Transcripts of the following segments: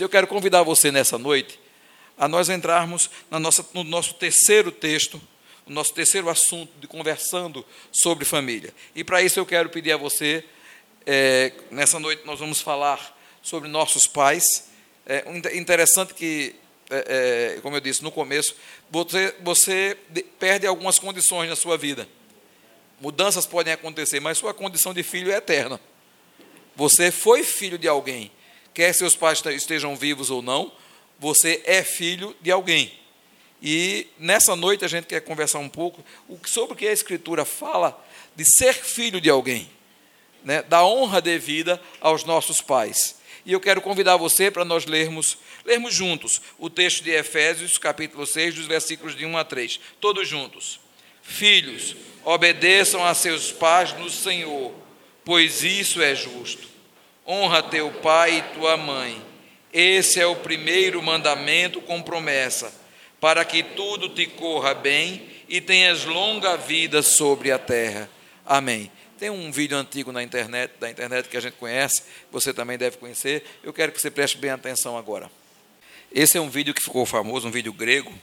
Eu quero convidar você nessa noite a nós entrarmos nossa, no nosso terceiro texto, o nosso terceiro assunto de conversando sobre família. E para isso eu quero pedir a você, é, nessa noite nós vamos falar sobre nossos pais. É interessante que, é, é, como eu disse no começo, você, você perde algumas condições na sua vida. Mudanças podem acontecer, mas sua condição de filho é eterna. Você foi filho de alguém, quer seus pais estejam vivos ou não, você é filho de alguém. E nessa noite a gente quer conversar um pouco sobre o que a Escritura fala de ser filho de alguém, né? da honra devida aos nossos pais. E eu quero convidar você para nós lermos, lermos juntos o texto de Efésios, capítulo 6, dos versículos de 1 a 3. Todos juntos. Filhos, obedeçam a seus pais no Senhor, pois isso é justo. Honra teu pai e tua mãe esse é o primeiro mandamento com promessa, para que tudo te corra bem e tenhas longa vida sobre a terra. Amém. Tem um vídeo antigo na internet, da internet que a gente conhece, você também deve conhecer. Eu quero que você preste bem atenção agora. Esse é um vídeo que ficou famoso, um vídeo grego,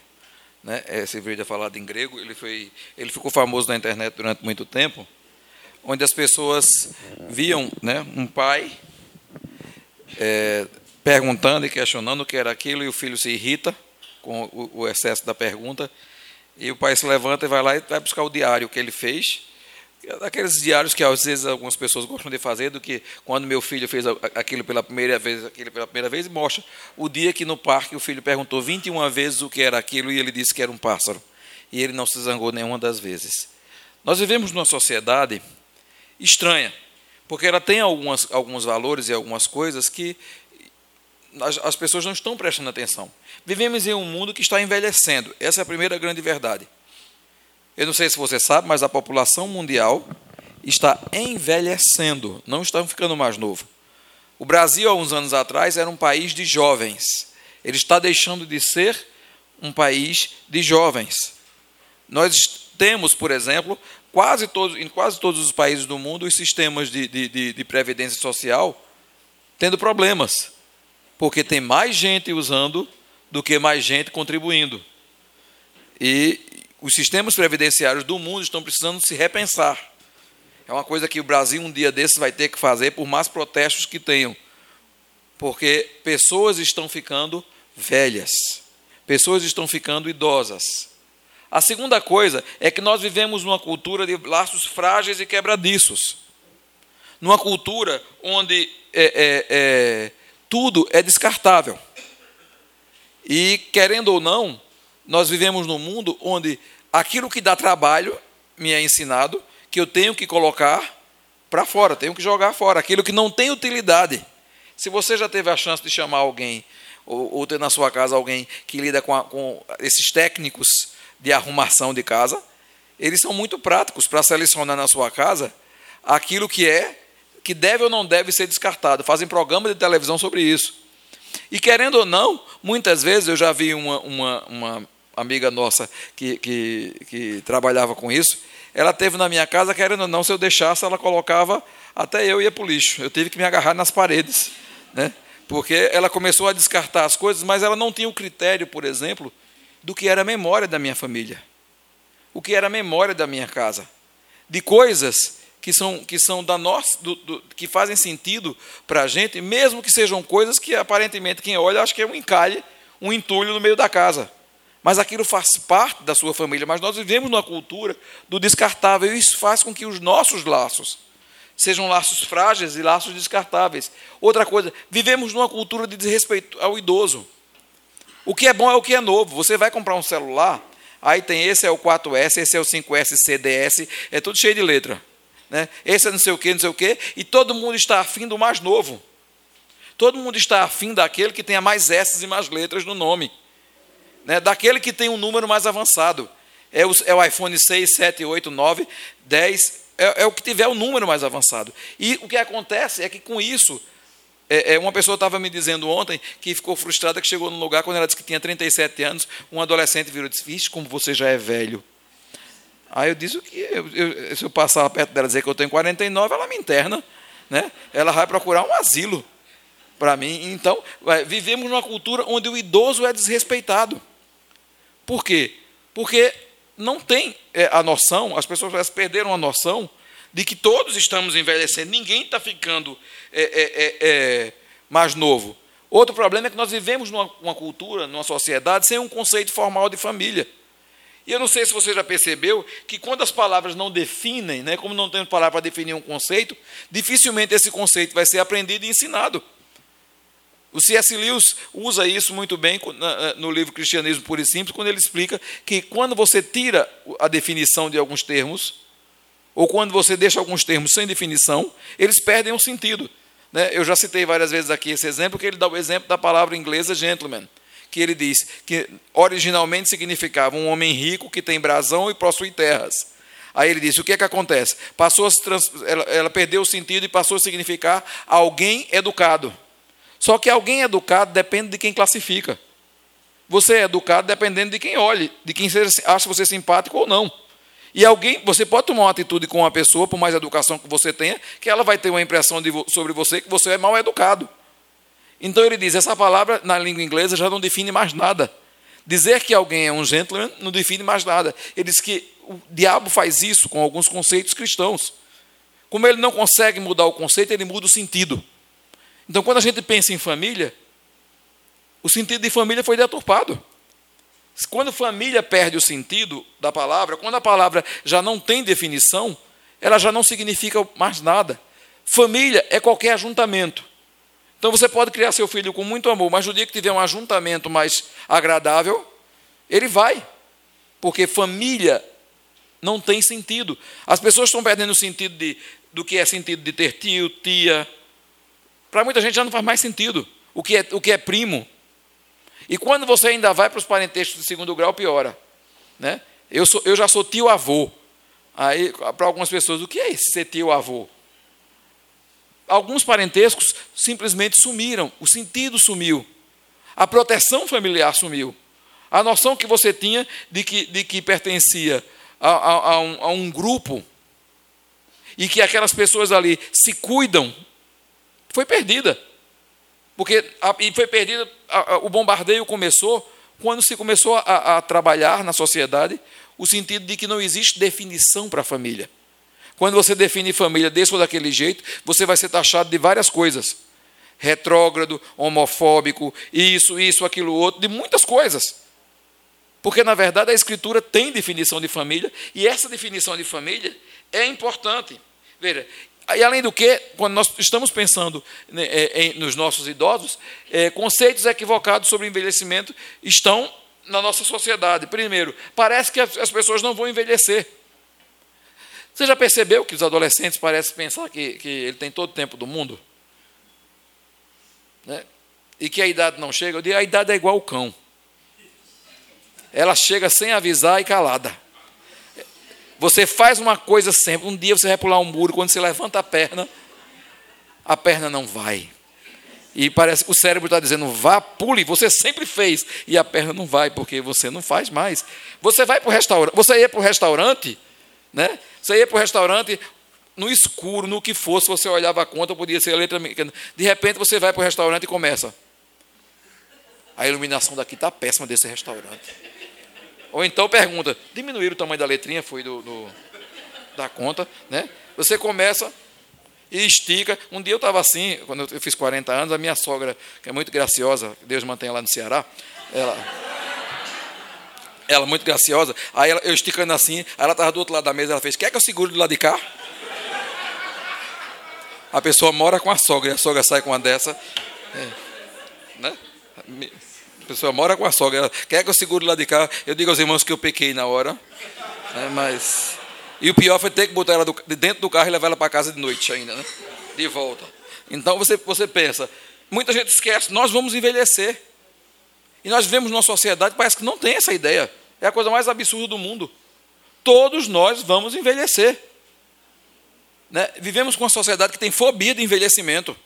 né? Esse vídeo é falado em grego, ele foi, ele ficou famoso na internet durante muito tempo, onde as pessoas viam, né, um pai é, perguntando e questionando o que era aquilo, e o filho se irrita com o, excesso da pergunta, e o pai se levanta e vai lá e vai buscar o diário que ele fez, aqueles diários que às vezes algumas pessoas gostam de fazer, do que quando meu filho fez aquilo pela primeira vez, aquilo pela primeira vez, e mostra o dia que no parque o filho perguntou 21 vezes o que era aquilo e ele disse que era um pássaro. E ele não se zangou nenhuma das vezes. Nós vivemos numa sociedade estranha, porque ela tem algumas, alguns valores e algumas coisas que as, as pessoas não estão prestando atenção. Vivemos em um mundo que está envelhecendo. Essa é a primeira grande verdade. Eu não sei se você sabe, mas a população mundial está envelhecendo, não está ficando mais novo. O Brasil, há uns anos atrás, era um país de jovens. Ele está deixando de ser um país de jovens. Nós temos, por exemplo, quase todos, em quase todos os países do mundo, os sistemas de, de, de previdência social tendo problemas porque tem mais gente usando do que mais gente contribuindo. E os sistemas previdenciários do mundo estão precisando se repensar. É uma coisa que o Brasil um dia desses vai ter que fazer, por mais protestos que tenham. Porque pessoas estão ficando velhas, pessoas estão ficando idosas. A segunda coisa é que nós vivemos numa cultura de laços frágeis e quebradiços. Numa cultura onde é, é, é, tudo é descartável. E, querendo ou não, nós vivemos num mundo onde aquilo que dá trabalho me é ensinado que eu tenho que colocar para fora, tenho que jogar fora. Aquilo que não tem utilidade. Se você já teve a chance de chamar alguém, ou, ou ter na sua casa alguém que lida com, a, com esses técnicos de arrumação de casa, eles são muito práticos para selecionar na sua casa aquilo que é que deve ou não deve ser descartado. Fazem programa de televisão sobre isso. E querendo ou não, muitas vezes eu já vi uma, uma, uma amiga nossa que, que, que, trabalhava com isso. Ela teve na minha casa, querendo ou não, se eu deixasse, ela colocava, até eu ia para o lixo. Eu tive que me agarrar nas paredes. Né? Porque ela começou a descartar as coisas, mas ela não tinha o critério, por exemplo, do que era a memória da minha família. O que era a memória da minha casa. De coisas que são, que são da nossa, do, do, que fazem sentido para a gente, mesmo que sejam coisas que aparentemente quem olha acha que é um encalhe, um entulho no meio da casa. Mas aquilo faz parte da sua família. Mas nós vivemos numa cultura do descartável e isso faz com que os nossos laços sejam laços frágeis e laços descartáveis. Outra coisa, vivemos numa cultura de desrespeito ao idoso. O que é bom é o que é novo. Você vai comprar um celular, aí tem esse é o 4S, esse é o 5S CDS, é tudo cheio de letra né? esse é não sei o que, não sei o que, e todo mundo está afim do mais novo. Todo mundo está afim daquele que tenha mais S e mais letras no nome. Né? Daquele que tem um número mais avançado. É o, é o iPhone 6, 7, 8, 9, 10, é, é, o que tiver o número mais avançado. E o que acontece é que com isso, é, é, uma pessoa estava me dizendo ontem que ficou frustrada que chegou num lugar, quando ela disse que tinha 37 anos, um adolescente virou e disse: Vixe, como você já é velho. Aí eu disse que eu, eu, se eu passar perto dela dizer que eu tenho 49, ela me interna. Né? Ela vai procurar um asilo para mim. Então, vivemos numa cultura onde o idoso é desrespeitado. Por quê? Porque não tem é, a noção, as pessoas perderam a noção de que todos estamos envelhecendo, ninguém está ficando é, é, é, é, mais novo. Outro problema é que nós vivemos numa, cultura, numa sociedade, sem um conceito formal de família. E eu não sei se você já percebeu que quando as palavras não definem, né, como não temos palavra para definir um conceito, dificilmente esse conceito vai ser aprendido e ensinado. O C.S. Lewis usa isso muito bem no livro Cristianismo Puro e Simples, quando ele explica que quando você tira a definição de alguns termos, ou quando você deixa alguns termos sem definição, eles perdem o sentido. Né? Eu já citei várias vezes aqui esse exemplo, que ele dá o exemplo da palavra inglesa gentleman, que ele diz que originalmente significava um homem rico que tem brasão e possui terras. Aí ele disse: o que é que acontece? Passou trans... ela, ela perdeu o sentido e passou a significar alguém educado. Só que alguém educado depende de quem classifica. Você é educado dependendo de quem olhe, de quem acha você simpático ou não. E alguém, você pode tomar uma atitude com uma pessoa, por mais educação que você tenha, que ela vai ter uma impressão de, sobre você que você é mal educado. Então ele diz: essa palavra na língua inglesa já não define mais nada. Dizer que alguém é um gentleman não define mais nada. Ele diz que o diabo faz isso com alguns conceitos cristãos. Como ele não consegue mudar o conceito, ele muda o sentido. Então, quando a gente pensa em família, o sentido de família foi deturpado. Quando família perde o sentido da palavra, quando a palavra já não tem definição, ela já não significa mais nada. Família é qualquer ajuntamento. Então você pode criar seu filho com muito amor, mas no dia que tiver um ajuntamento mais agradável, ele vai. Porque família não tem sentido. As pessoas estão perdendo o sentido de, do que é sentido de ter tio, tia, para muita gente já não faz mais sentido o que é, o que é primo. E quando você ainda vai para os parentescos de segundo grau, piora. Né? Eu, sou, eu já sou tio-avô. Aí, para algumas pessoas, o que é isso, ser tio-avô? Alguns parentescos simplesmente sumiram, o sentido sumiu, a proteção familiar sumiu. A noção que você tinha de que, de que pertencia a, a, a, um, a um grupo e que aquelas pessoas ali se cuidam foi perdida. Porque a, e foi perdida, a, a, o bombardeio começou quando se começou a, a trabalhar na sociedade o sentido de que não existe definição para a família. Quando você define família desse ou daquele jeito, você vai ser taxado de várias coisas. Retrógrado, homofóbico, isso, isso, aquilo, outro, de muitas coisas. Porque, na verdade, a Escritura tem definição de família, e essa definição de família é importante. Veja, e além do que, quando nós estamos pensando né, é, nos nossos idosos, é, conceitos equivocados sobre envelhecimento estão na nossa sociedade. Primeiro, parece que as pessoas não vão envelhecer. Você já percebeu que os adolescentes parecem pensar que, que ele tem todo o tempo do mundo? Né? E que a idade não chega? Eu digo, a idade é igual ao cão. Ela chega sem avisar e calada. Você faz uma coisa sempre, um dia você vai pular um muro, quando você levanta a perna, a perna não vai. E parece que o cérebro está dizendo, vá, pule, você sempre fez. E a perna não vai, porque você não faz mais. Você vai para o restaurante, você ia para o restaurante, né? Você ia para o restaurante no escuro, no que fosse, você olhava a conta, podia ser a letra pequena. De repente você vai para o restaurante e começa. A iluminação daqui está péssima desse restaurante. Ou então pergunta, diminuir o tamanho da letrinha, foi do, do da conta, né? Você começa e estica. Um dia eu estava assim, quando eu fiz 40 anos, a minha sogra, que é muito graciosa, Deus mantenha lá no Ceará, ela ela muito graciosa, aí ela, eu esticando assim, aí ela estava do outro lado da mesa, ela fez, quer que eu segure do lado de cá? A pessoa mora com a sogra, e a sogra sai com uma dessa, é, né? A pessoa mora com a sogra, ela quer que eu segure lá de cá. Eu digo aos irmãos que eu pequei na hora. Né, mas. E o pior foi ter que botar ela do, de dentro do carro e levar ela para casa de noite ainda, né? De volta. Então você, você pensa, muita gente esquece, nós vamos envelhecer. E nós vivemos numa sociedade que parece que não tem essa ideia. É a coisa mais absurda do mundo. Todos nós vamos envelhecer. Né? Vivemos com uma sociedade que tem fobia de envelhecimento.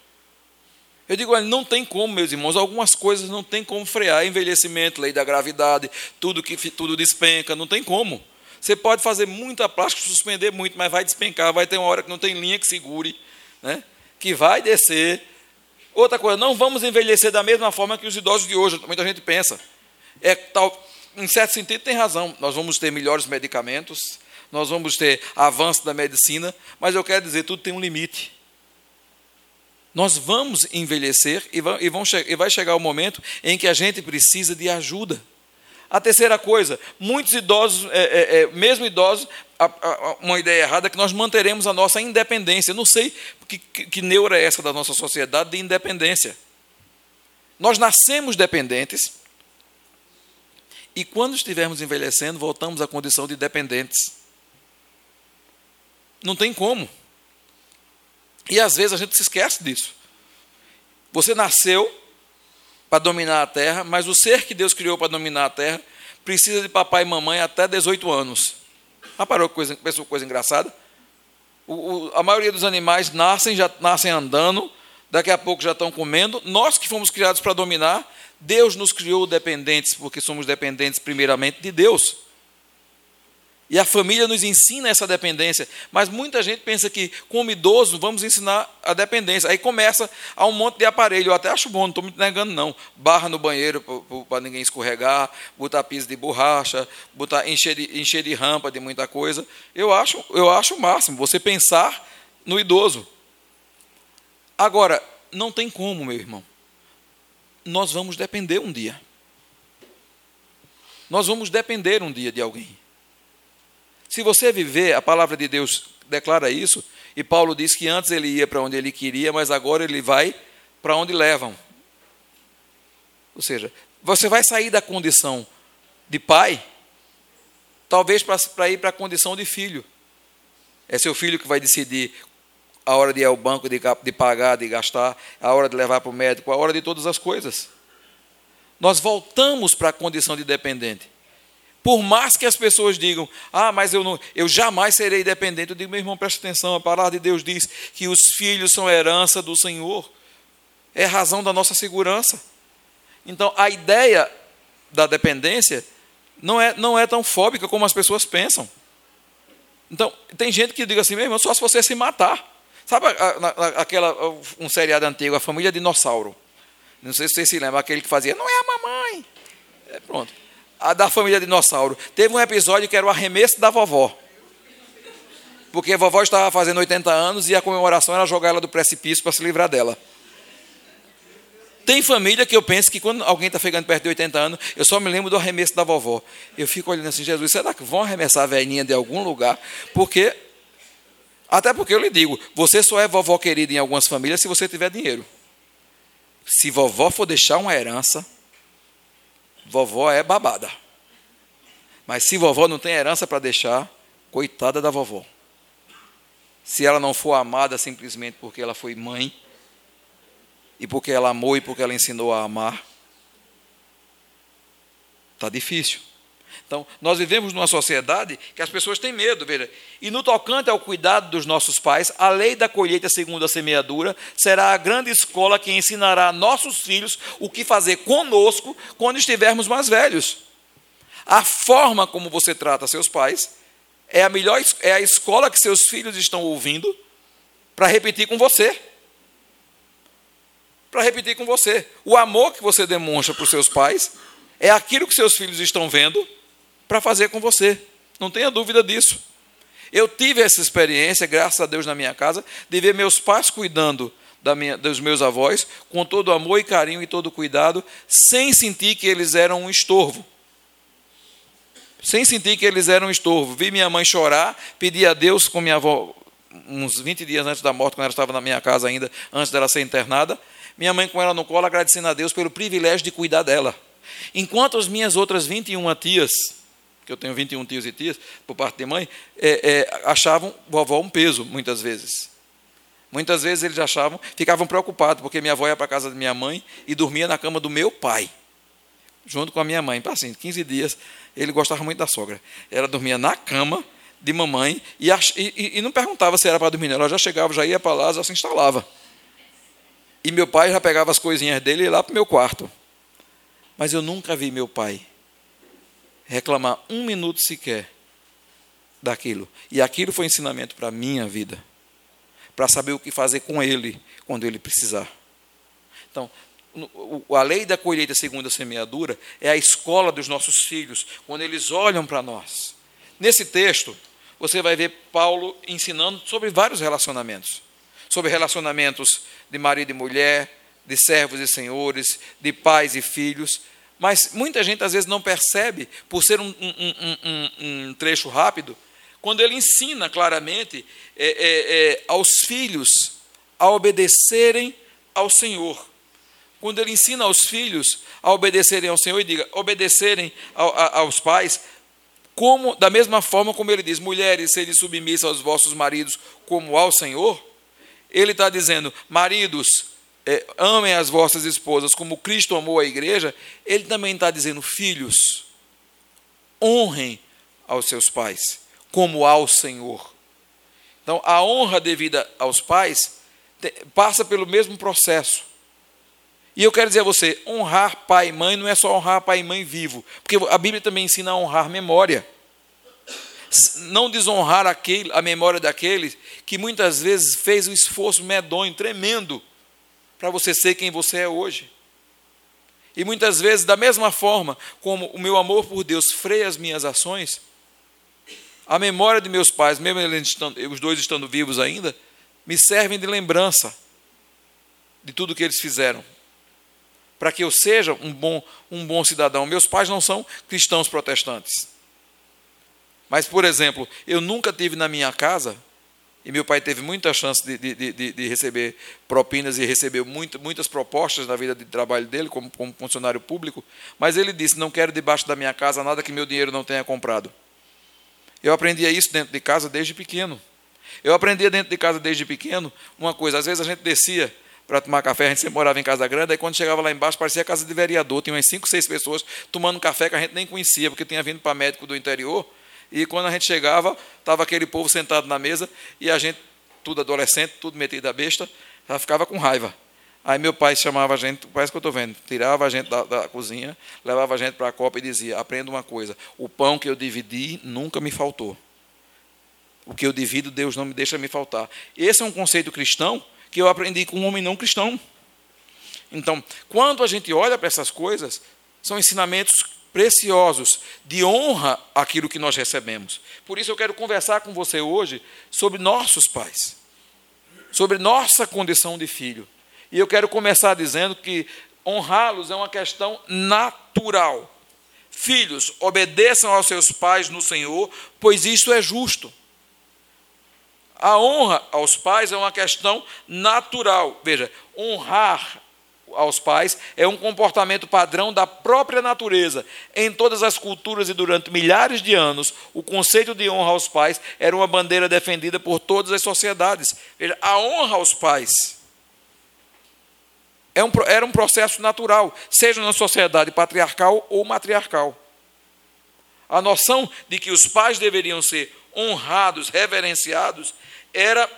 Eu digo, olha, não tem como, meus irmãos, algumas coisas não tem como frear, envelhecimento, lei da gravidade, tudo que tudo despenca, não tem como. Você pode fazer muita plástica, suspender muito, mas vai despencar, vai ter uma hora que não tem linha que segure, né? que vai descer. Outra coisa, não vamos envelhecer da mesma forma que os idosos de hoje, muita gente pensa. É tal, em certo sentido tem razão. Nós vamos ter melhores medicamentos, nós vamos ter avanço da medicina, mas eu quero dizer, tudo tem um limite. Nós vamos envelhecer e, vão, e, vão, e vai chegar o momento em que a gente precisa de ajuda. A terceira coisa, muitos idosos, é, é, é, mesmo idosos, a, a, uma ideia errada é que nós manteremos a nossa independência. Eu não sei que, que, que neura é essa da nossa sociedade de independência. Nós nascemos dependentes e quando estivermos envelhecendo, voltamos à condição de dependentes. Não tem como. E às vezes a gente se esquece disso. Você nasceu para dominar a terra, mas o ser que Deus criou para dominar a terra precisa de papai e mamãe até 18 anos. Ah, parou coisa, pensou coisa engraçada? O, o, a maioria dos animais nascem, já nascem andando, daqui a pouco já estão comendo. Nós que fomos criados para dominar, Deus nos criou dependentes, porque somos dependentes primeiramente de Deus. E a família nos ensina essa dependência. Mas muita gente pensa que, como idoso, vamos ensinar a dependência. Aí começa a um monte de aparelho. Eu até acho bom, não estou me negando, não. Barra no banheiro para ninguém escorregar, botar piso de borracha, botar, encher, de, encher de rampa de muita coisa. Eu acho, eu acho o máximo, você pensar no idoso. Agora, não tem como, meu irmão. Nós vamos depender um dia. Nós vamos depender um dia de alguém. Se você viver, a palavra de Deus declara isso, e Paulo diz que antes ele ia para onde ele queria, mas agora ele vai para onde levam. Ou seja, você vai sair da condição de pai, talvez para ir para a condição de filho. É seu filho que vai decidir a hora de ir ao banco, de, de pagar, de gastar, a hora de levar para o médico, a hora de todas as coisas. Nós voltamos para a condição de dependente. Por mais que as pessoas digam, ah, mas eu, não, eu jamais serei dependente, eu digo, meu irmão, preste atenção, a palavra de Deus diz que os filhos são herança do Senhor, é razão da nossa segurança. Então, a ideia da dependência não é, não é tão fóbica como as pessoas pensam. Então, tem gente que diz assim, meu irmão, só se você se matar. Sabe aquela, um seriado antigo, A Família Dinossauro? Não sei se você se lembra, aquele que fazia, não é a mamãe. É, pronto a da família dinossauro. Teve um episódio que era o arremesso da vovó. Porque a vovó estava fazendo 80 anos e a comemoração era jogar ela do precipício para se livrar dela. Tem família que eu penso que quando alguém está chegando perto de 80 anos, eu só me lembro do arremesso da vovó. Eu fico olhando assim, Jesus, será que vão arremessar a velhinha de algum lugar? Porque, até porque eu lhe digo, você só é vovó querida em algumas famílias se você tiver dinheiro. Se vovó for deixar uma herança, vovó é babada. Mas se vovó não tem herança para deixar, coitada da vovó. Se ela não for amada simplesmente porque ela foi mãe, e porque ela amou e porque ela ensinou a amar, está difícil. Então, nós vivemos numa sociedade que as pessoas têm medo, veja. E no tocante ao cuidado dos nossos pais, a lei da colheita segundo a semeadura será a grande escola que ensinará a nossos filhos o que fazer conosco quando estivermos mais velhos. A forma como você trata seus pais é a melhor é a escola que seus filhos estão ouvindo para repetir com você. Para repetir com você. O amor que você demonstra para os seus pais é aquilo que seus filhos estão vendo para fazer com você. Não tenha dúvida disso. Eu tive essa experiência, graças a Deus, na minha casa, de ver meus pais cuidando minha, dos meus avós, com todo amor e carinho e todo cuidado, sem sentir que eles eram um estorvo. Sem sentir que eles eram um estorvo. Vi minha mãe chorar, pedi a Deus com minha avó, uns 20 dias antes da morte, quando ela estava na minha casa ainda, antes dela ser internada. Minha mãe com ela no colo, agradecendo a Deus pelo privilégio de cuidar dela. Enquanto as minhas outras 21 tias, que eu tenho 21 tios e tias, por parte de mãe, é, é, achavam vovó um peso, muitas vezes. Muitas vezes eles achavam, ficavam preocupados, porque minha avó ia para a casa da minha mãe e dormia na cama do meu pai, junto com a minha mãe. Assim, 15 dias, ele gostava muito da sogra. Ela dormia na cama de mamãe e, e, e não perguntava se era para dormir, ela já chegava, já ia para lá, já se instalava. E meu pai já pegava as coisinhas dele e ia lá para o meu quarto. Mas eu nunca vi meu pai reclamar um minuto sequer daquilo. E aquilo foi ensinamento para a minha vida, para saber o que fazer com ele quando ele precisar. Então, a lei da colheita segundo a semeadura é a escola dos nossos filhos, quando eles olham para nós. Nesse texto, você vai ver Paulo ensinando sobre vários relacionamentos sobre relacionamentos de marido e mulher, de servos e senhores, de pais e filhos. Mas muita gente às vezes não percebe, por ser um, um, um, um trecho rápido, quando ele ensina claramente é, é, é, aos filhos a obedecerem ao Senhor. Quando ele ensina aos filhos a obedecerem ao Senhor, e diga, obedecerem ao, a, aos pais, como da mesma forma como ele diz, mulheres, sede submissas aos vossos maridos como ao Senhor, ele está dizendo, maridos, é, amem as vossas esposas como Cristo amou a igreja. Ele também está dizendo, filhos, honrem aos seus pais, como ao Senhor. Então, a honra devida aos pais passa pelo mesmo processo. E eu quero dizer a você, honrar pai e mãe não é só honrar pai e mãe vivo, porque a Bíblia também ensina a honrar memória não desonrar aquele, a memória daquele que muitas vezes fez um esforço medonho, tremendo, para você ser quem você é hoje. E muitas vezes, da mesma forma como o meu amor por Deus freia as minhas ações, a memória de meus pais, mesmo os dois estando vivos ainda, me servem de lembrança de tudo que eles fizeram, para que eu seja um bom, um bom cidadão. Meus pais não são cristãos protestantes. Mas, por exemplo, eu nunca tive na minha casa, e meu pai teve muita chance de, de, de, de receber propinas e recebeu muito, muitas propostas na vida de trabalho dele, como, como funcionário público, mas ele disse: Não quero debaixo da minha casa nada que meu dinheiro não tenha comprado. Eu aprendia isso dentro de casa desde pequeno. Eu aprendia dentro de casa desde pequeno uma coisa: às vezes a gente descia para tomar café, a gente sempre morava em casa grande, aí quando chegava lá embaixo parecia casa de vereador, tinha umas cinco, seis pessoas tomando café que a gente nem conhecia, porque tinha vindo para médico do interior, e quando a gente chegava, estava aquele povo sentado na mesa e a gente, tudo adolescente, tudo metido a besta, já ficava com raiva. Aí meu pai chamava a gente, parece que eu estou vendo, tirava a gente da, da cozinha, levava a gente para a copa e dizia: aprenda uma coisa, o pão que eu dividi nunca me faltou. O que eu divido, Deus não me deixa me faltar. Esse é um conceito cristão que eu aprendi com um homem não cristão. Então, quando a gente olha para essas coisas, são ensinamentos preciosos de honra aquilo que nós recebemos. Por isso eu quero conversar com você hoje sobre nossos pais, sobre nossa condição de filho. E eu quero começar dizendo que honrá-los é uma questão natural. Filhos, obedeçam aos seus pais no Senhor, pois isso é justo. A honra aos pais é uma questão natural. Veja, honrar aos pais é um comportamento padrão da própria natureza. Em todas as culturas e durante milhares de anos, o conceito de honra aos pais era uma bandeira defendida por todas as sociedades. Veja, a honra aos pais é era um processo natural, seja na sociedade patriarcal ou matriarcal. A noção de que os pais deveriam ser honrados, reverenciados, era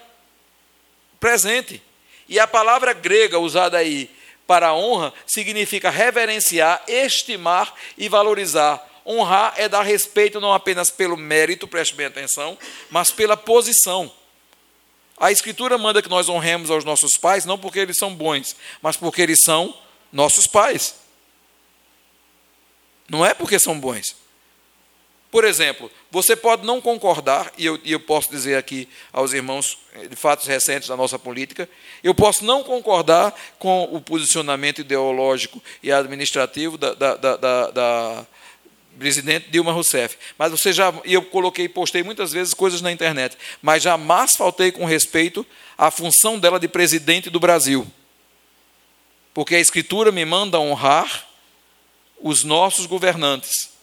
presente. E a palavra grega usada aí, para a honra significa reverenciar, estimar e valorizar. Honrar é dar respeito não apenas pelo mérito, preste bem atenção, mas pela posição. A Escritura manda que nós honremos aos nossos pais, não porque eles são bons, mas porque eles são nossos pais. Não é porque são bons. Por exemplo, você pode não concordar, e eu, e eu, posso dizer aqui aos irmãos de fatos recentes da nossa política, eu posso não concordar com o posicionamento ideológico e administrativo da, da, da, da, da presidente Dilma Rousseff. Mas você já, e eu coloquei, postei muitas vezes coisas na internet, mas jamais faltei com respeito à função dela de presidente do Brasil. Porque a Escritura me manda honrar os nossos governantes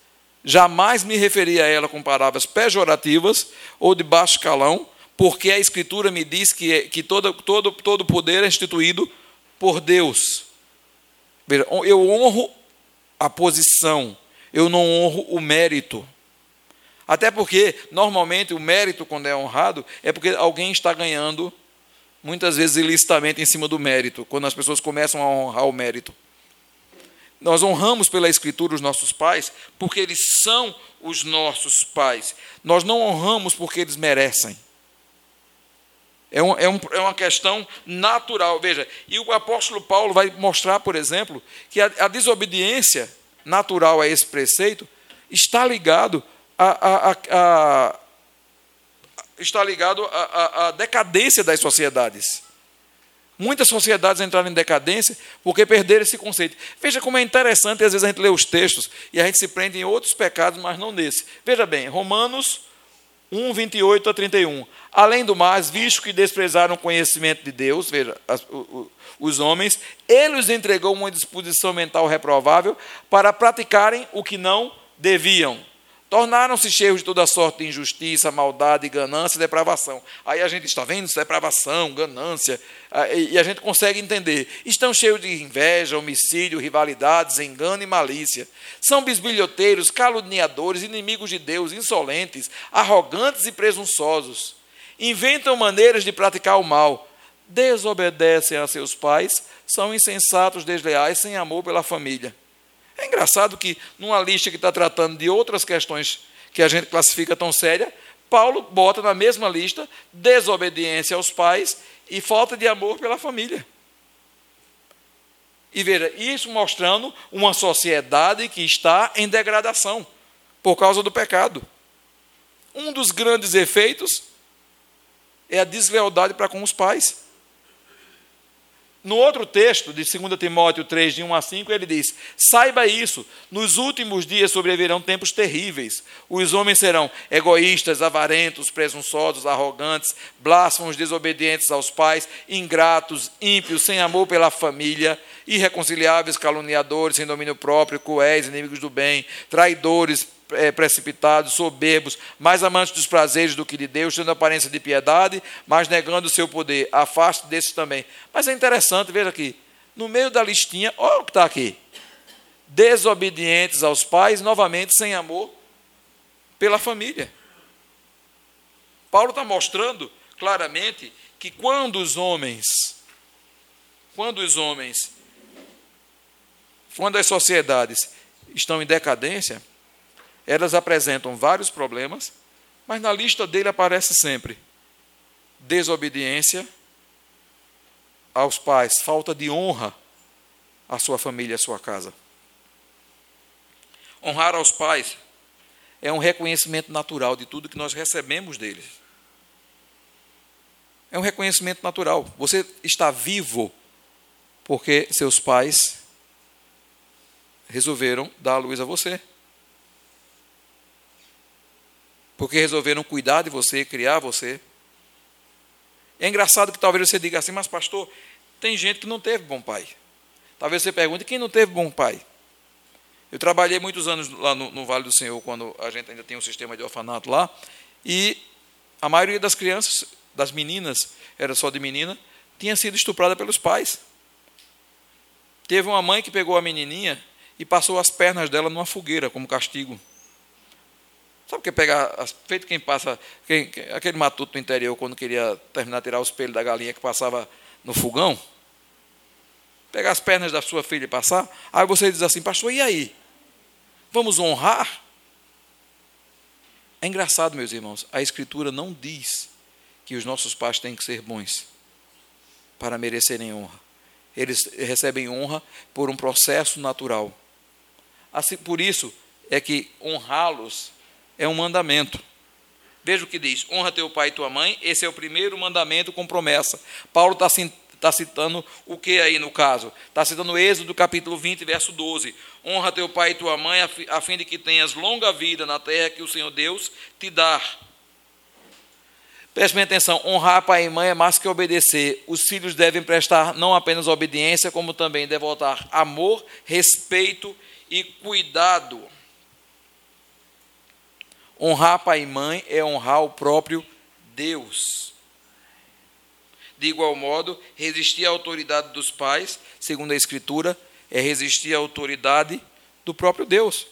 Jamais me referi a ela com palavras pejorativas ou de baixo calão, porque a Escritura me diz que, que todo, todo, todo poder é instituído por Deus. Eu honro a posição, eu não honro o mérito. Até porque, normalmente, o mérito, quando é honrado, é porque alguém está ganhando, muitas vezes ilicitamente, em cima do mérito, quando as pessoas começam a honrar o mérito. Nós honramos pela Escritura os nossos pais porque eles são os nossos pais. Nós não honramos porque eles merecem. É, um, é, um, é, uma questão natural. Veja, e o apóstolo Paulo vai mostrar, por exemplo, que a, a desobediência natural a esse preceito está ligado a, a, a está ligado à decadência das sociedades. Muitas sociedades entraram em decadência porque perderam esse conceito. Veja como é interessante, às vezes a gente lê os textos e a gente se prende em outros pecados, mas não nesse. Veja bem, Romanos 1, 28 a 31. Além do mais, visto que desprezaram o conhecimento de Deus, veja, as, o, os homens, ele os entregou uma disposição mental reprovável para praticarem o que não deviam Tornaram-se cheios de toda sorte de injustiça, maldade, ganância e depravação. Aí a gente está vendo depravação, ganância, e a gente consegue entender. Estão cheios de inveja, homicídio, rivalidades, engano e malícia. São bisbilhoteiros, caluniadores, inimigos de Deus, insolentes, arrogantes e presunçosos. Inventam maneiras de praticar o mal. Desobedecem a seus pais, são insensatos, desleais, sem amor pela família é engraçado que, numa lista que está tratando de outras questões que a gente classifica tão séria, Paulo bota na mesma lista desobediência aos pais e falta de amor pela família. E veja, isso mostrando uma sociedade que está em degradação por causa do pecado. Um dos grandes efeitos é a deslealdade para com os pais. No outro texto, de 2 Timóteo 3, de 1 a 5, ele diz: Saiba isso, nos últimos dias sobrevirão tempos terríveis. Os homens serão egoístas, avarentos, presunçosos, arrogantes, blasfemos, desobedientes aos pais, ingratos, ímpios, sem amor pela família, irreconciliáveis, caluniadores, sem domínio próprio, cruéis, inimigos do bem, traidores, é, precipitados, soberbos, mais amantes dos prazeres do que de Deus, tendo aparência de piedade, mas negando o seu poder. Afaste desses também. Mas é interessante, veja aqui, no meio da listinha, olha o que está aqui. Desobedientes aos pais, novamente sem amor pela família. Paulo está mostrando claramente que quando os homens, quando os homens, quando as sociedades estão em decadência, elas apresentam vários problemas, mas na lista dele aparece sempre desobediência aos pais, falta de honra à sua família, à sua casa. Honrar aos pais é um reconhecimento natural de tudo que nós recebemos deles. É um reconhecimento natural. Você está vivo porque seus pais resolveram dar a luz a você porque resolveram cuidar de você, criar você. É engraçado que talvez você diga assim, mas pastor, tem gente que não teve bom pai. Talvez você pergunte, quem não teve bom pai? Eu trabalhei muitos anos lá no, no Vale do Senhor, quando a gente ainda tinha um sistema de orfanato lá, e a maioria das crianças, das meninas, era só de menina, tinha sido estuprada pelos pais. Teve uma mãe que pegou a menininha e passou as pernas dela numa fogueira como castigo. Sabe o que é pegar, feito quem passa, quem, aquele matuto do interior, quando queria terminar de tirar os pelos da galinha que passava no fogão? Pegar as pernas da sua filha e passar, aí você diz assim, pastor, e aí? Vamos honrar? É engraçado, meus irmãos, a Escritura não diz que os nossos pais têm que ser bons para merecerem honra. Eles recebem honra por um processo natural. Assim, por isso é que honrá-los é um mandamento. Veja o que diz: honra teu pai e tua mãe, esse é o primeiro mandamento com promessa. Paulo está tá citando o que aí no caso? Está citando Êxodo capítulo 20, verso 12. Honra teu pai e tua mãe, a fim de que tenhas longa vida na terra que o Senhor Deus te dá. Preste atenção: honrar pai e mãe é mais que obedecer. Os filhos devem prestar não apenas obediência, como também devotar amor, respeito e cuidado. Honrar pai e mãe é honrar o próprio Deus. De igual modo, resistir à autoridade dos pais, segundo a Escritura, é resistir à autoridade do próprio Deus.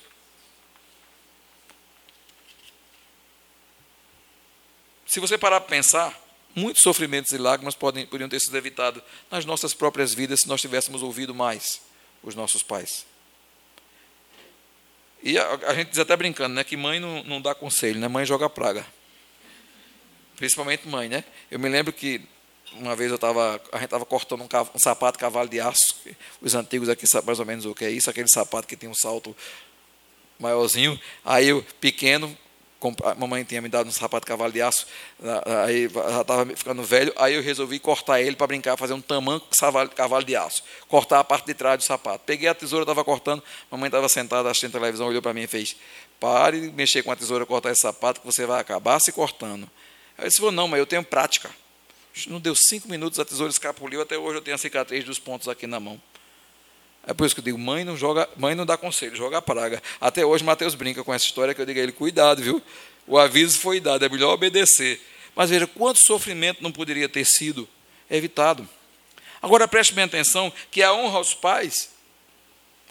Se você parar para pensar, muitos sofrimentos e lágrimas podem, poderiam ter sido evitados nas nossas próprias vidas se nós tivéssemos ouvido mais os nossos pais. E a, a, gente diz até brincando, né, que mãe não, não dá conselho, né, mãe joga praga. Principalmente mãe, né? Eu me lembro que uma vez eu tava, a gente estava cortando um, um, sapato cavalo de aço. Os antigos aqui sabem mais ou menos o que é isso, aquele sapato que tem um salto maiorzinho. Aí eu, pequeno, a mamãe tinha me dado um sapato de cavalo de aço, aí já estava ficando velho, aí eu resolvi cortar ele para brincar, fazer um tamanco com cavalo de aço, cortar a parte de trás do sapato. Peguei a tesoura, estava cortando, mamãe estava sentada assistindo televisão, olhou para mim e fez, pare de mexer com a tesoura, cortar esse sapato, que você vai acabar se cortando. Aí eu disse, não, mas eu tenho prática. Não deu cinco minutos, a tesoura escapuliu, até hoje eu tenho a cicatriz dos pontos aqui na mão. É por isso que eu digo, mãe não joga, mãe não dá conselho, joga praga. Até hoje Mateus brinca com essa história que eu digo a ele, cuidado, viu? O aviso foi dado, é melhor obedecer. Mas veja, quanto sofrimento não poderia ter sido evitado. Agora preste bem atenção que a honra aos pais,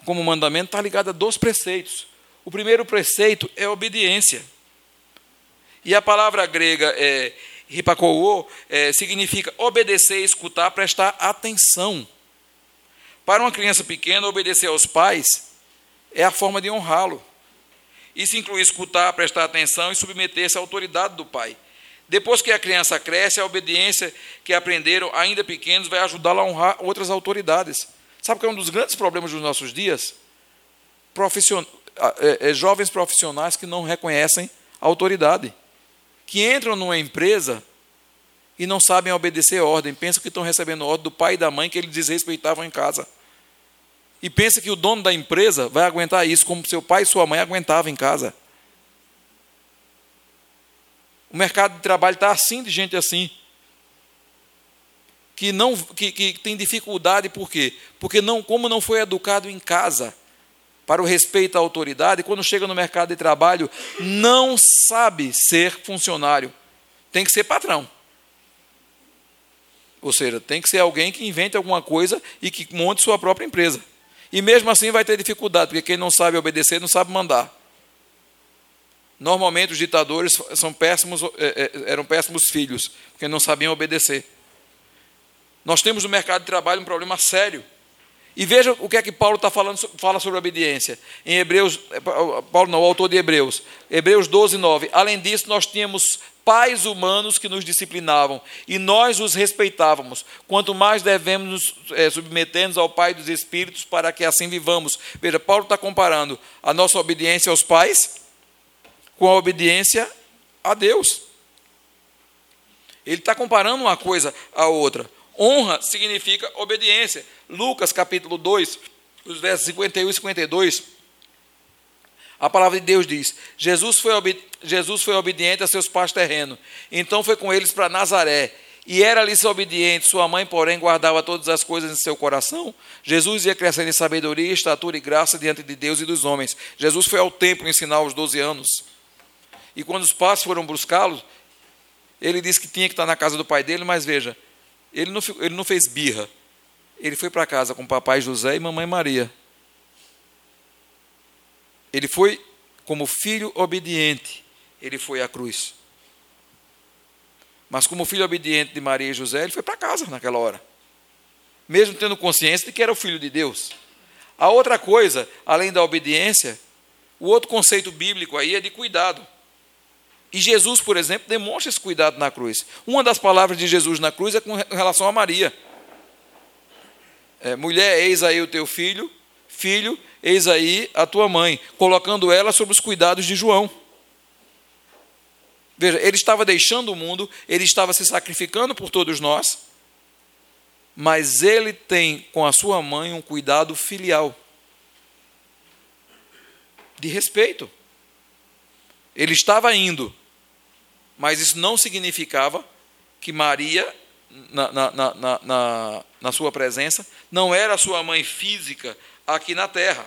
como mandamento, está ligada a dois preceitos. O primeiro preceito é a obediência. E a palavra grega é ripakoô, é, significa obedecer, escutar, prestar atenção. Para uma criança pequena, obedecer aos pais é a forma de honrá-lo. Isso inclui escutar, prestar atenção e submeter-se à autoridade do pai. Depois que a criança cresce, a obediência que aprenderam ainda pequenos vai ajudá-la a honrar outras autoridades. Sabe que é um dos grandes problemas dos nossos dias? Profission... É, é, jovens profissionais que não reconhecem a autoridade, que entram numa empresa e não sabem obedecer ordem, pensam que estão recebendo ordem do pai e da mãe que eles desrespeitavam em casa. E pensa que o dono da empresa vai aguentar isso como seu pai e sua mãe aguentavam em casa. O mercado de trabalho está assim de gente assim. Que, não, que, que tem dificuldade, por quê? Porque não, como não foi educado em casa para o respeito à autoridade, quando chega no mercado de trabalho, não sabe ser funcionário. Tem que ser patrão. Ou seja, tem que ser alguém que invente alguma coisa e que monte sua própria empresa. E mesmo assim vai ter dificuldade, porque quem não sabe obedecer não sabe mandar. Normalmente os ditadores são péssimos, é, é, eram péssimos filhos, porque não sabiam obedecer. Nós temos no mercado de trabalho um problema sério. E veja o que é que Paulo está falando, fala sobre obediência. Em Hebreus, é, Paulo não, o autor de Hebreus, Hebreus 12, 9. Além disso, nós tínhamos pais humanos que nos disciplinavam e nós os respeitávamos. Quanto mais devemos nos é, submeter-nos ao Pai dos Espíritos para que assim vivamos. Veja, Paulo está comparando a nossa obediência aos pais com a obediência a Deus. Ele está comparando uma coisa à outra. Honra significa obediência. Lucas capítulo 2, os versos 51 e 52 a palavra de Deus diz: Jesus foi, Jesus foi obediente a seus pais terrenos, então foi com eles para Nazaré. E era-lhes obediente, sua mãe, porém, guardava todas as coisas em seu coração. Jesus ia crescendo em sabedoria, estatura e graça diante de Deus e dos homens. Jesus foi ao templo ensinar aos 12 anos. E quando os pais foram buscá-lo, ele disse que tinha que estar na casa do pai dele, mas veja, ele não, ele não fez birra. Ele foi para casa com papai José e mamãe Maria. Ele foi como filho obediente, ele foi à cruz. Mas como filho obediente de Maria e José, ele foi para casa naquela hora. Mesmo tendo consciência de que era o filho de Deus. A outra coisa, além da obediência, o outro conceito bíblico aí é de cuidado. E Jesus, por exemplo, demonstra esse cuidado na cruz. Uma das palavras de Jesus na cruz é com relação a Maria. É, Mulher, eis aí o teu filho, filho, eis aí a tua mãe, colocando ela sob os cuidados de João. Veja, ele estava deixando o mundo, ele estava se sacrificando por todos nós, mas ele tem com a sua mãe um cuidado filial, de respeito. Ele estava indo, mas isso não significava que Maria, na, na, na, na, sua presença, não era sua mãe física, aqui na terra.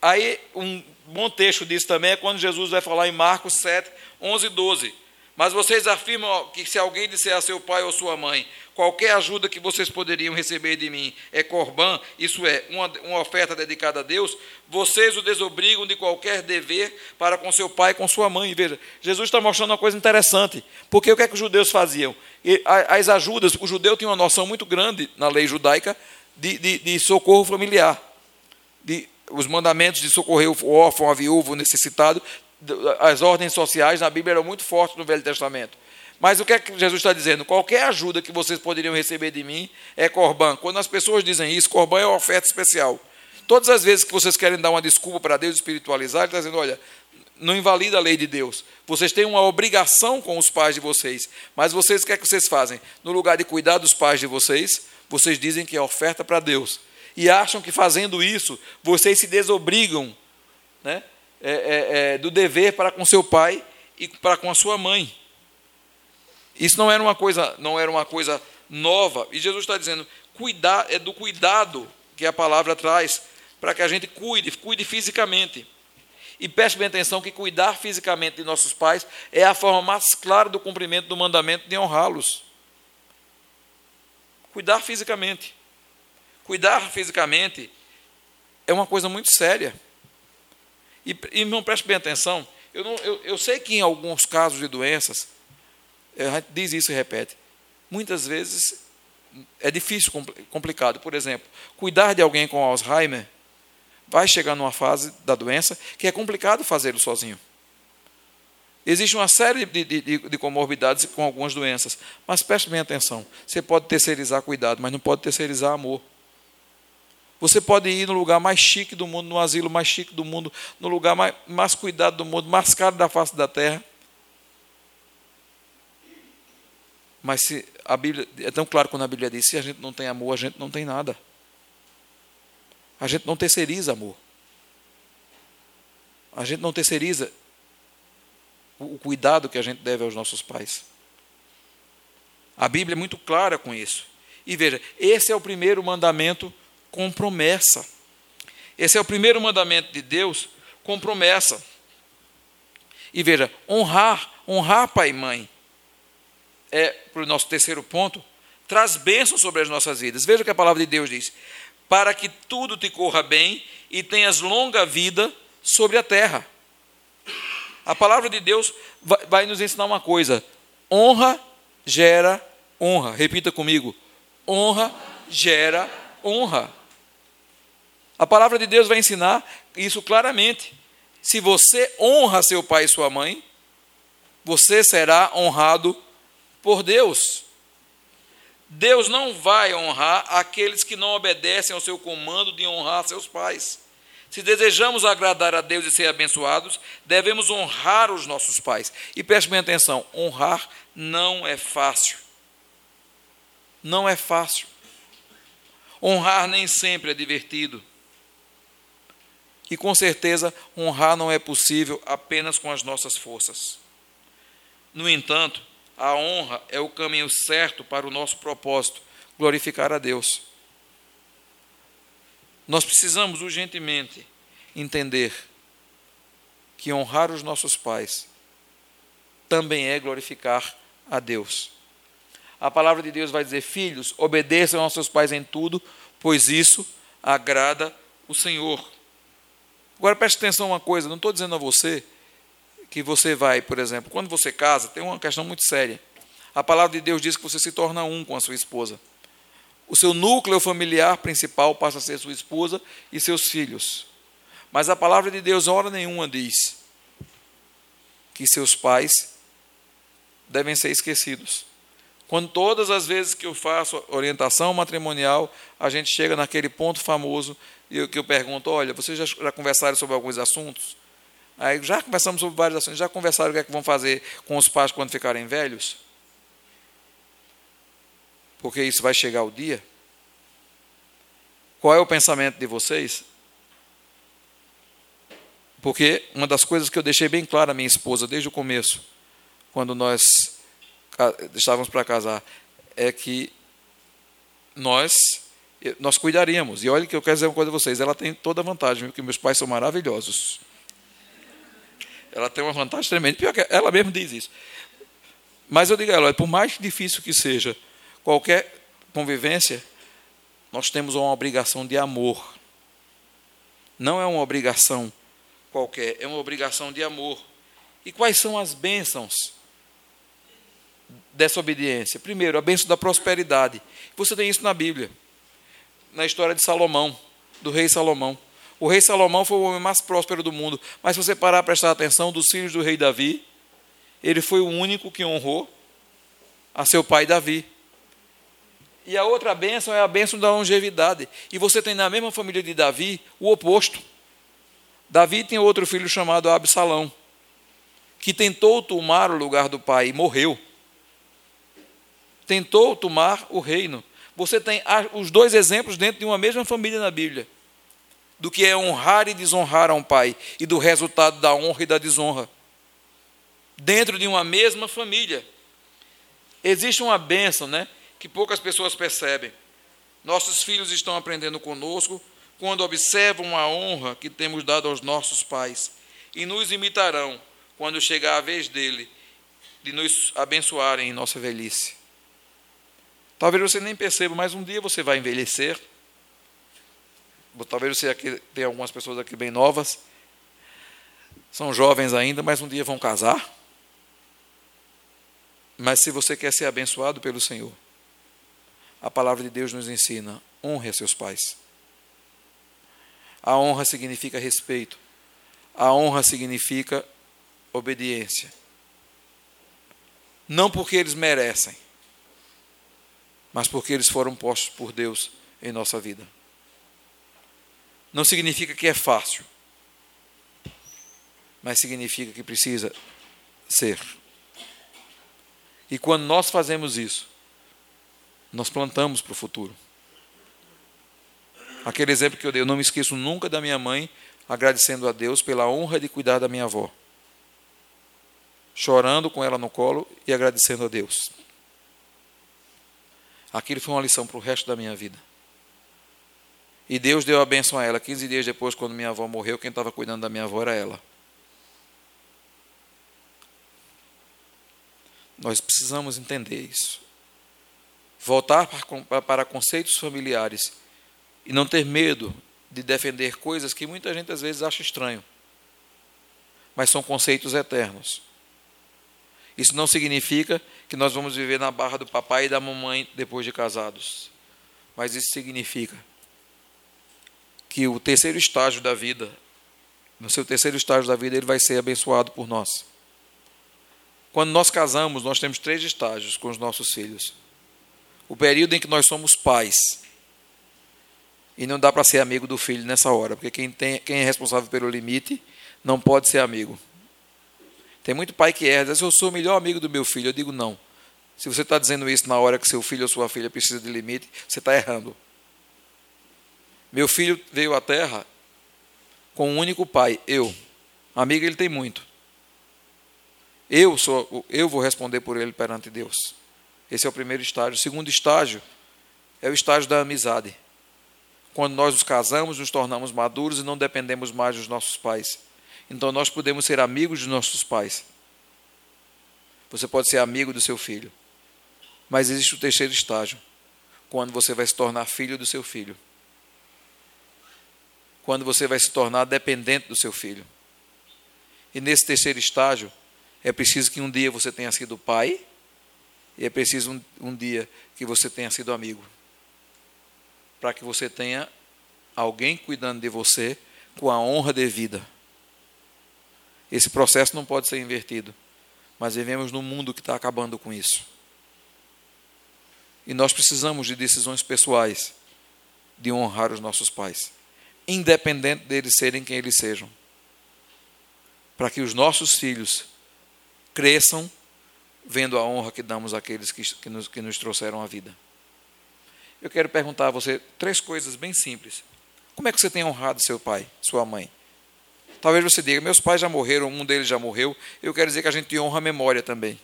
Aí, um bom texto disso também é quando Jesus vai falar em Marcos 7, 11 e 12. Mas vocês afirmam que se alguém disser a seu pai ou sua mãe, qualquer ajuda que vocês poderiam receber de mim é corbã, isso é, uma, uma oferta dedicada a Deus, vocês o desobrigam de qualquer dever para com seu pai e com sua mãe. Veja, Jesus está mostrando uma coisa interessante. Porque o que é que os judeus faziam? as ajudas, o judeu tinha uma noção muito grande na lei judaica de, de, de socorro familiar. De, os mandamentos de socorrer o órfão, a viúva, o necessitado, as ordens sociais na Bíblia eram muito fortes no Velho Testamento. Mas o que é que Jesus está dizendo? Qualquer ajuda que vocês poderiam receber de mim é corban. Quando as pessoas dizem isso, corban é uma oferta especial. Todas as vezes que vocês querem dar uma desculpa para Deus espiritualizar, ele está dizendo: olha, não invalida a lei de Deus. Vocês têm uma obrigação com os pais de vocês. Mas vocês, o que é que vocês fazem? No lugar de cuidar dos pais de vocês, vocês dizem que é oferta para Deus. E acham que fazendo isso, vocês se desobrigam né, é, é, é, do dever para com seu pai e para com a sua mãe. Isso não era uma coisa, não era uma coisa nova. E Jesus está dizendo, cuidar, é do cuidado que a palavra traz para que a gente cuide, cuide fisicamente. E preste bem atenção que cuidar fisicamente de nossos pais é a forma mais clara do cumprimento do mandamento de honrá-los. Cuidar fisicamente. Cuidar fisicamente é uma coisa muito séria. E, irmão, preste bem atenção. Eu, não, eu, eu sei que em alguns casos de doenças, a gente diz isso e repete, muitas vezes é difícil, complicado. Por exemplo, cuidar de alguém com Alzheimer vai chegar numa fase da doença que é complicado fazê-lo sozinho. Existe uma série de, de, de, comorbidades com algumas doenças, mas preste bem atenção: você pode terceirizar cuidado, mas não pode terceirizar amor. Você pode ir no lugar mais chique do mundo, no asilo mais chique do mundo, no lugar mais, mais cuidado do mundo, mais caro da face da terra. Mas se a Bíblia, é tão claro quando a Bíblia diz: se a gente não tem amor, a gente não tem nada. A gente não terceiriza amor. A gente não terceiriza o cuidado que a gente deve aos nossos pais. A Bíblia é muito clara com isso. E veja, esse é o primeiro mandamento com promessa. Esse é o primeiro mandamento de Deus com promessa. E veja, honrar, honrar pai e mãe, é, para o nosso terceiro ponto, traz bênção sobre as nossas vidas. Veja o que a palavra de Deus diz: para que tudo te corra bem e tenhas longa vida sobre a terra. A palavra de Deus vai, vai nos ensinar uma coisa: honra gera honra. Repita comigo: honra gera honra. A palavra de Deus vai ensinar isso claramente. Se você honra seu pai e sua mãe, você será honrado por Deus. Deus não vai honrar aqueles que não obedecem ao seu comando de honrar seus pais. Se desejamos agradar a Deus e ser abençoados, devemos honrar os nossos pais. E preste bem atenção: honrar não é fácil. Não é fácil. Honrar nem sempre é divertido. E com certeza, honrar não é possível apenas com as nossas forças. No entanto, a honra é o caminho certo para o nosso propósito, glorificar a Deus. Nós precisamos urgentemente entender que honrar os nossos pais também é glorificar a Deus. A palavra de Deus vai dizer: Filhos, obedeçam aos seus pais em tudo, pois isso agrada o Senhor. Agora preste atenção uma coisa: não estou dizendo a você que você vai, por exemplo, quando você casa, tem uma questão muito séria. A palavra de Deus diz que você se torna um com a sua esposa. O seu núcleo familiar principal passa a ser sua esposa e seus filhos. Mas a palavra de Deus, hora nenhuma, diz que seus pais devem ser esquecidos. Quando todas as vezes que eu faço orientação matrimonial, a gente chega naquele ponto famoso e que eu pergunto: olha, vocês já, já conversaram sobre alguns assuntos? Aí já conversamos sobre vários assuntos, já conversaram o que é que vão fazer com os pais quando ficarem velhos? Porque isso vai chegar o dia. Qual é o pensamento de vocês? Porque uma das coisas que eu deixei bem claro à minha esposa desde o começo, quando nós estávamos para casar, é que nós nós cuidaríamos. E olha que eu quero dizer uma coisa a vocês, ela tem toda a vantagem, porque meus pais são maravilhosos. Ela tem uma vantagem tremenda. Pior que ela mesma diz isso. Mas eu digo a ela, por mais difícil que seja qualquer convivência, nós temos uma obrigação de amor. Não é uma obrigação qualquer, é uma obrigação de amor. E quais são as bênçãos dessa obediência? Primeiro, a bênção da prosperidade. Você tem isso na Bíblia, na história de Salomão, do rei Salomão. O rei Salomão foi o homem mais próspero do mundo. Mas se você parar para prestar atenção, dos filhos do rei Davi, ele foi o único que honrou a seu pai Davi. E a outra bênção é a bênção da longevidade. E você tem na mesma família de Davi o oposto. Davi tem outro filho chamado Absalão, que tentou tomar o lugar do pai e morreu. Tentou tomar o reino. Você tem os dois exemplos dentro de uma mesma família na Bíblia. Do que é honrar e desonrar a um pai, e do resultado da honra e da desonra. Dentro de uma mesma família. Existe uma bênção, né? Que poucas pessoas percebem. Nossos filhos estão aprendendo conosco quando observam a honra que temos dado aos nossos pais, e nos imitarão quando chegar a vez dele de nos abençoarem em nossa velhice. Talvez você nem perceba, mas um dia você vai envelhecer. Talvez você aqui tenha algumas pessoas aqui bem novas, são jovens ainda, mas um dia vão casar. Mas se você quer ser abençoado pelo Senhor, a palavra de Deus nos ensina: honre seus pais. A honra significa respeito. A honra significa obediência. Não porque eles merecem, mas porque eles foram postos por Deus em nossa vida. Não significa que é fácil, mas significa que precisa ser. E quando nós fazemos isso, nós plantamos para o futuro. Aquele exemplo que eu dei, eu não me esqueço nunca da minha mãe agradecendo a Deus pela honra de cuidar da minha avó. Chorando com ela no colo e agradecendo a Deus. Aquilo foi uma lição para o resto da minha vida. E Deus deu a bênção a ela. 15 dias depois, quando minha avó morreu, quem estava cuidando da minha avó era ela. Nós precisamos entender isso. Voltar para, para conceitos familiares e não ter medo de defender coisas que muita gente às vezes acha estranho, mas são conceitos eternos. Isso não significa que nós vamos viver na barra do papai e da mamãe depois de casados, mas isso significa que o terceiro estágio da vida, no seu terceiro estágio da vida, ele vai ser abençoado por nós. Quando nós casamos, nós temos três estágios com os nossos filhos. O período em que nós somos pais, e não dá para ser amigo do filho nessa hora, porque quem, tem, quem é responsável pelo limite não pode ser amigo. Tem muito pai que erra, diz, eu sou o melhor amigo do meu filho. Eu digo, não. Se você está dizendo isso na hora que seu filho ou sua filha precisa de limite, você está errando. Meu filho veio à terra com um único pai, eu. Amigo ele tem muito. Eu sou, eu vou responder por ele perante Deus. Esse é o primeiro estágio. O segundo estágio é o estágio da amizade. Quando nós nos casamos, nos tornamos maduros e não dependemos mais dos nossos pais. Então nós podemos ser amigos dos nossos pais. Você pode ser amigo do seu filho. Mas existe o terceiro estágio, quando você vai se tornar filho do seu filho. Quando você vai se tornar dependente do seu filho. E nesse terceiro estágio, é preciso que um dia você tenha sido pai, e é preciso um, um dia que você tenha sido amigo para que você tenha alguém cuidando de você com a honra devida. Esse processo não pode ser invertido, mas vivemos num mundo que está acabando com isso. E nós precisamos de decisões pessoais de honrar os nossos pais, independente deles serem quem eles sejam, para que os nossos filhos cresçam vendo a honra que damos àqueles que, que, nos, que nos trouxeram a vida. Eu quero perguntar a você três coisas bem simples. Como é que você tem honrado seu pai, sua mãe? Talvez você diga: meus pais já morreram, um deles já morreu. Eu quero dizer que a gente honra a memória também.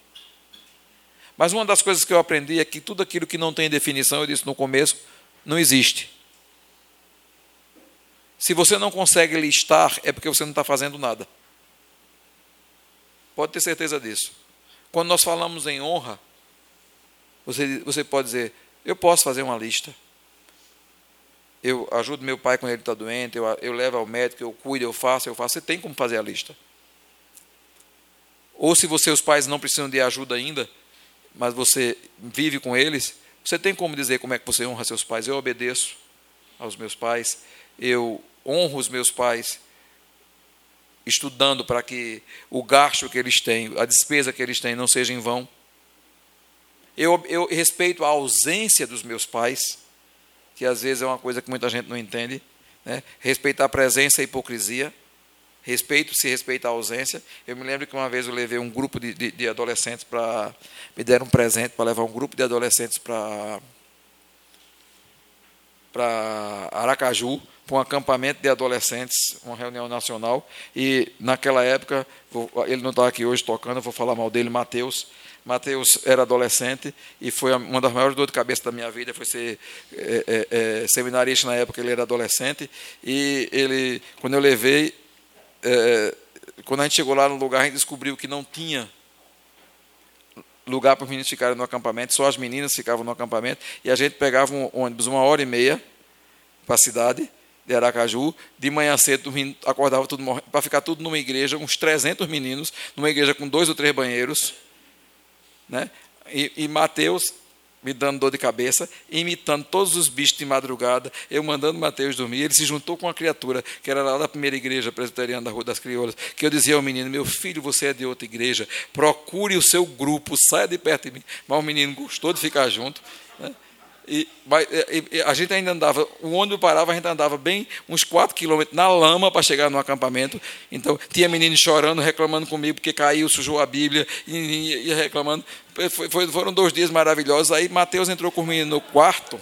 Mas uma das coisas que eu aprendi é que tudo aquilo que não tem definição, eu disse no começo, não existe. Se você não consegue listar, é porque você não está fazendo nada. Pode ter certeza disso. Quando nós falamos em honra, você, você pode dizer, eu posso fazer uma lista. Eu ajudo meu pai quando ele está doente, eu, eu levo ao médico, eu cuido, eu faço, eu faço. Você tem como fazer a lista. Ou se você, os pais, não precisam de ajuda ainda, mas você vive com eles, você tem como dizer como é que você honra seus pais. Eu obedeço aos meus pais, eu honro os meus pais, estudando para que o gasto que eles têm, a despesa que eles têm, não seja em vão. Eu, eu respeito a ausência dos meus pais, que às vezes é uma coisa que muita gente não entende. Né? Respeitar a presença e a hipocrisia. Respeito se respeita a ausência. Eu me lembro que uma vez eu levei um grupo de, de, de adolescentes para. Me deram um presente para levar um grupo de adolescentes para. para Aracaju, para um acampamento de adolescentes, uma reunião nacional. E naquela época, ele não está aqui hoje tocando, vou falar mal dele, Mateus. Mateus era adolescente e foi uma das maiores dores de cabeça da minha vida, foi ser é, é, seminarista na época, ele era adolescente. E ele, quando eu levei, é, quando a gente chegou lá no lugar, a gente descobriu que não tinha lugar para os meninos ficarem no acampamento, só as meninas ficavam no acampamento, e a gente pegava um ônibus uma hora e meia para a cidade de Aracaju, de manhã cedo acordava tudo para ficar tudo numa igreja, uns 300 meninos, numa igreja com dois ou três banheiros, né? e, e Mateus me dando dor de cabeça, imitando todos os bichos de madrugada, eu mandando Mateus dormir, ele se juntou com uma criatura, que era lá da primeira igreja presbiteriana da Rua das Crioulas, que eu dizia ao menino, meu filho, você é de outra igreja, procure o seu grupo, saia de perto de mim. Mas o menino gostou de ficar junto. Né? E, e, a gente ainda andava, o ônibus parava, a gente andava bem uns 4 quilômetros na lama para chegar no acampamento. Então, tinha menino chorando, reclamando comigo porque caiu, sujou a Bíblia, e, e reclamando. Foi, foi, foram dois dias maravilhosos. Aí Mateus entrou com o menino no quarto,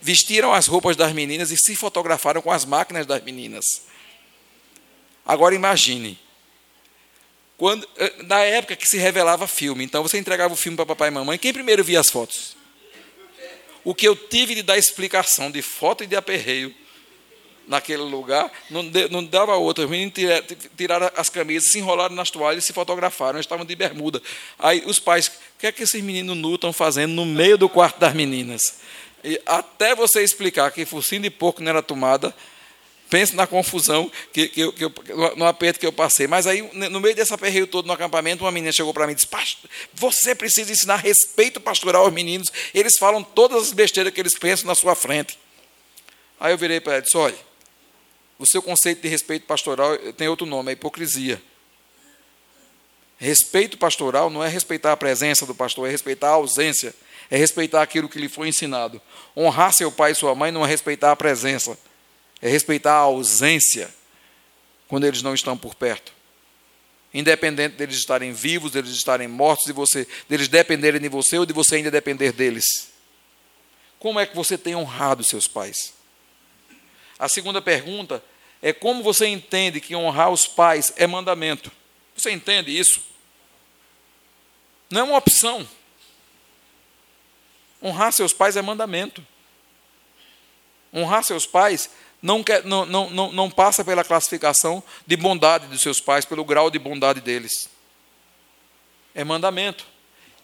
vestiram as roupas das meninas e se fotografaram com as máquinas das meninas. Agora imagine. Quando, eh, na época que se revelava filme, então você entregava o filme para papai e mamãe, quem primeiro via as fotos? O que eu tive de dar explicação de foto e de aperreio naquele lugar, não, de, não dava outra. Os meninos tiraram as camisas, se enrolaram nas toalhas e se fotografaram. Eles estavam de bermuda. Aí os pais, o que é que esses meninos nu estão fazendo no meio do quarto das meninas? E até você explicar que focinho de porco não era tomada, Pense na confusão, que, que, que eu, no aperto que eu passei. Mas aí, no meio desse aperreio todo no acampamento, uma menina chegou para mim e disse: Pastor, você precisa ensinar respeito pastoral aos meninos. Eles falam todas as besteiras que eles pensam na sua frente. Aí eu virei para ela e disse: Olha, o seu conceito de respeito pastoral tem outro nome, é hipocrisia. Respeito pastoral não é respeitar a presença do pastor, é respeitar a ausência, é respeitar aquilo que lhe foi ensinado. Honrar seu pai e sua mãe não é respeitar a presença é respeitar a ausência quando eles não estão por perto. Independente deles estarem vivos, deles estarem mortos, de você, deles dependerem de você ou de você ainda depender deles. Como é que você tem honrado seus pais? A segunda pergunta é como você entende que honrar os pais é mandamento? Você entende isso? Não é uma opção. Honrar seus pais é mandamento. Honrar seus pais não, quer, não, não, não, não passa pela classificação de bondade dos seus pais, pelo grau de bondade deles. É mandamento.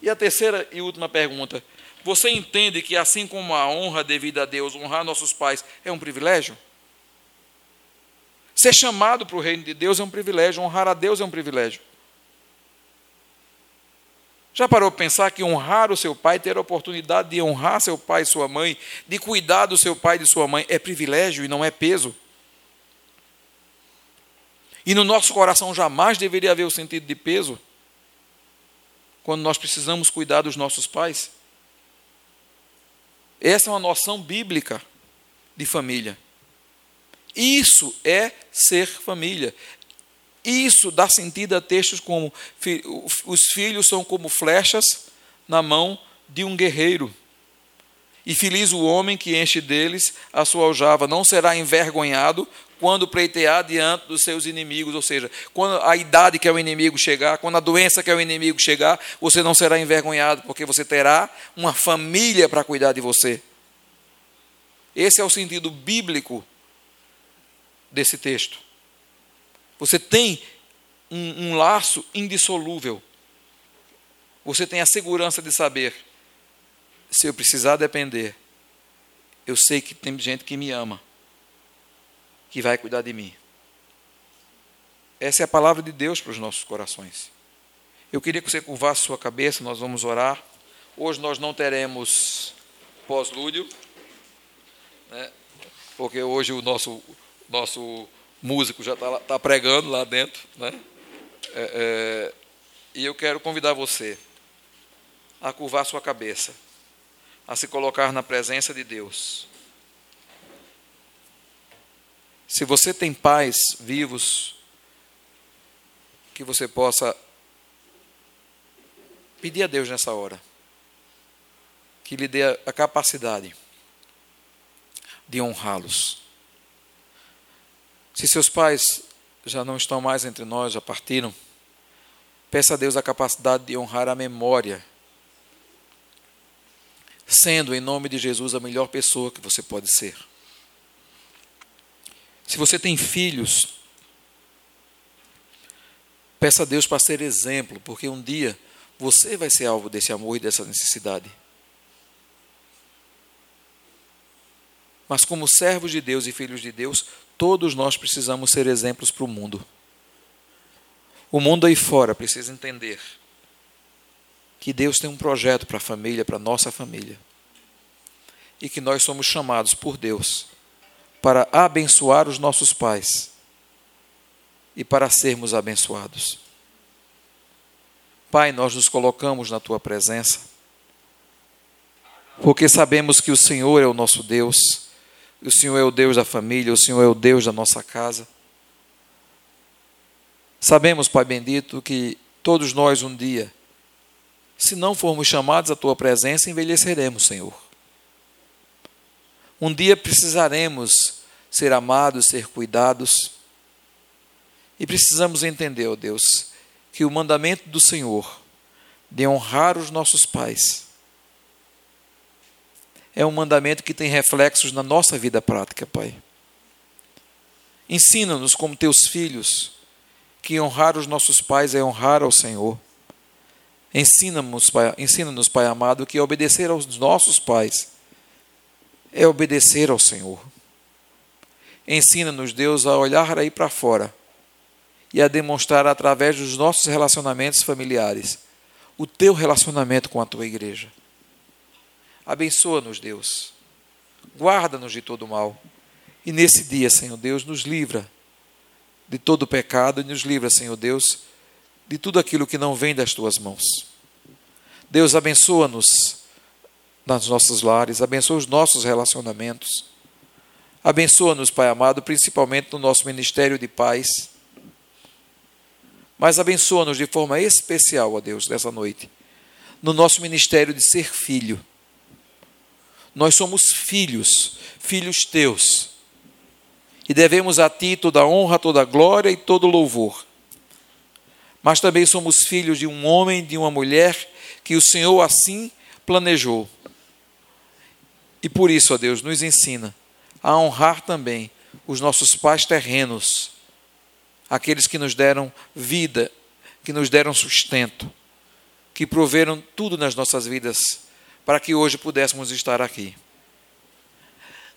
E a terceira e última pergunta: você entende que, assim como a honra devida a Deus, honrar nossos pais é um privilégio? Ser chamado para o reino de Deus é um privilégio, honrar a Deus é um privilégio. Já parou para pensar que honrar o seu pai, ter a oportunidade de honrar seu pai e sua mãe, de cuidar do seu pai e de sua mãe, é privilégio e não é peso? E no nosso coração jamais deveria haver o sentido de peso quando nós precisamos cuidar dos nossos pais. Essa é uma noção bíblica de família. Isso é ser família. Isso dá sentido a textos como: os filhos são como flechas na mão de um guerreiro. E feliz o homem que enche deles a sua aljava, não será envergonhado quando pleitear diante dos seus inimigos, ou seja, quando a idade que é o inimigo chegar, quando a doença que é o inimigo chegar, você não será envergonhado, porque você terá uma família para cuidar de você. Esse é o sentido bíblico desse texto. Você tem um, um laço indissolúvel. Você tem a segurança de saber: se eu precisar depender, eu sei que tem gente que me ama, que vai cuidar de mim. Essa é a palavra de Deus para os nossos corações. Eu queria que você curvasse sua cabeça, nós vamos orar. Hoje nós não teremos pós-lúdio. Né? porque hoje o nosso, nosso músico já está tá pregando lá dentro. Né? É, é, e eu quero convidar você a curvar sua cabeça, a se colocar na presença de Deus. Se você tem pais vivos, que você possa pedir a Deus nessa hora que lhe dê a capacidade de honrá-los. Se seus pais já não estão mais entre nós, já partiram, peça a Deus a capacidade de honrar a memória, sendo em nome de Jesus a melhor pessoa que você pode ser. Se você tem filhos, peça a Deus para ser exemplo, porque um dia você vai ser alvo desse amor e dessa necessidade. Mas, como servos de Deus e filhos de Deus, todos nós precisamos ser exemplos para o mundo. O mundo aí fora precisa entender que Deus tem um projeto para a família, para a nossa família. E que nós somos chamados por Deus para abençoar os nossos pais e para sermos abençoados. Pai, nós nos colocamos na tua presença, porque sabemos que o Senhor é o nosso Deus o Senhor é o Deus da família, o Senhor é o Deus da nossa casa. Sabemos, Pai bendito, que todos nós um dia, se não formos chamados à tua presença, envelheceremos, Senhor. Um dia precisaremos ser amados, ser cuidados. E precisamos entender, ó Deus, que o mandamento do Senhor de honrar os nossos pais é um mandamento que tem reflexos na nossa vida prática, Pai. Ensina-nos como teus filhos que honrar os nossos pais é honrar ao Senhor. Ensina-nos, Pai, ensina Pai amado, que obedecer aos nossos pais é obedecer ao Senhor. Ensina-nos, Deus, a olhar aí para fora e a demonstrar através dos nossos relacionamentos familiares o teu relacionamento com a tua igreja. Abençoa-nos, Deus. Guarda-nos de todo mal. E nesse dia, Senhor Deus, nos livra de todo pecado e nos livra, Senhor Deus, de tudo aquilo que não vem das tuas mãos. Deus, abençoa-nos nas nossos lares, abençoa os nossos relacionamentos. Abençoa-nos, Pai amado, principalmente no nosso ministério de paz. Mas abençoa-nos de forma especial, ó Deus, nessa noite, no nosso ministério de ser filho nós somos filhos, filhos teus. E devemos a ti toda honra, toda glória e todo louvor. Mas também somos filhos de um homem, de uma mulher que o Senhor assim planejou. E por isso, ó Deus, nos ensina a honrar também os nossos pais terrenos, aqueles que nos deram vida, que nos deram sustento, que proveram tudo nas nossas vidas para que hoje pudéssemos estar aqui.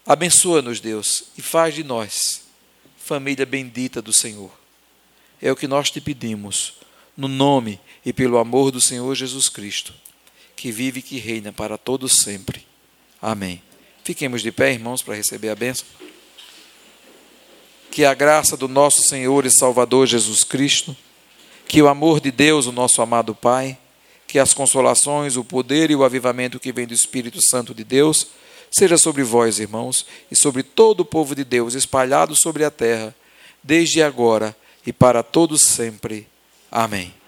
Abençoa-nos, Deus, e faz de nós família bendita do Senhor. É o que nós te pedimos, no nome e pelo amor do Senhor Jesus Cristo, que vive e que reina para todos sempre. Amém. Fiquemos de pé, irmãos, para receber a bênção. Que a graça do nosso Senhor e Salvador Jesus Cristo, que o amor de Deus, o nosso amado Pai, que as consolações, o poder e o avivamento que vem do Espírito Santo de Deus seja sobre vós, irmãos, e sobre todo o povo de Deus espalhado sobre a terra, desde agora e para todos sempre. Amém.